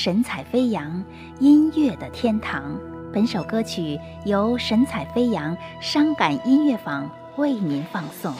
神采飞扬音乐的天堂。本首歌曲由神采飞扬伤感音乐坊为您放送。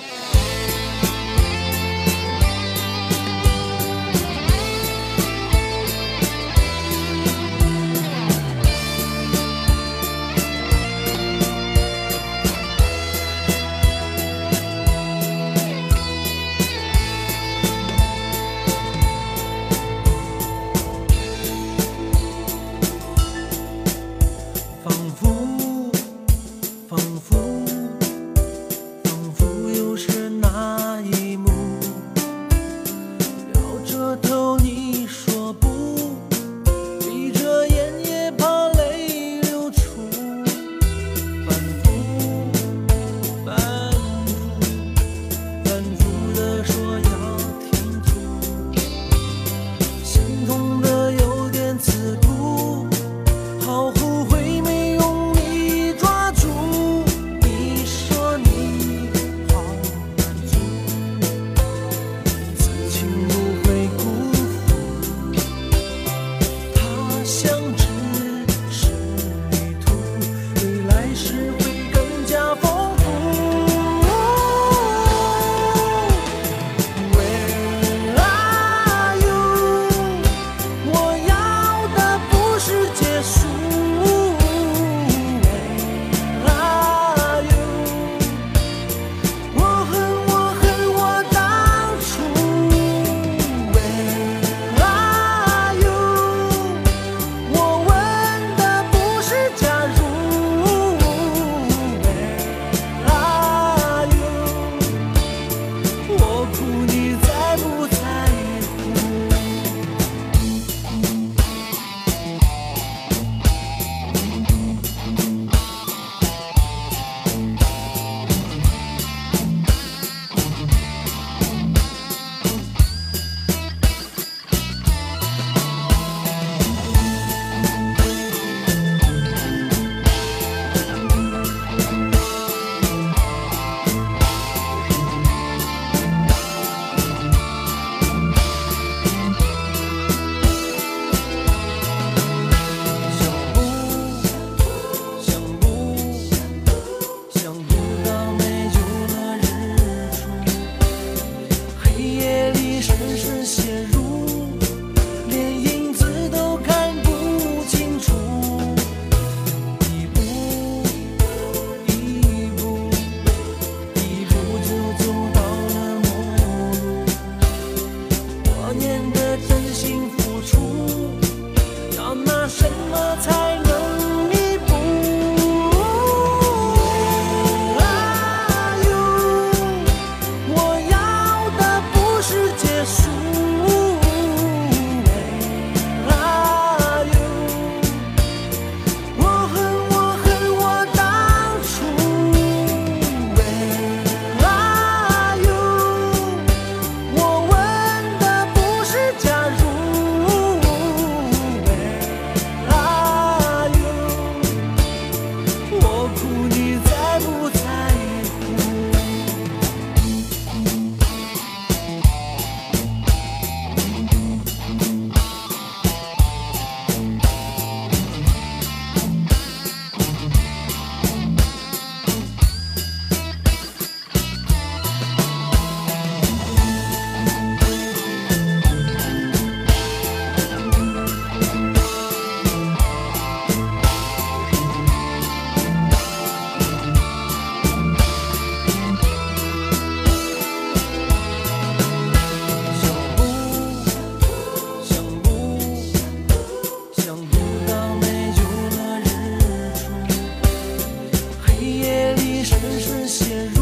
多年的真心付出。深深陷入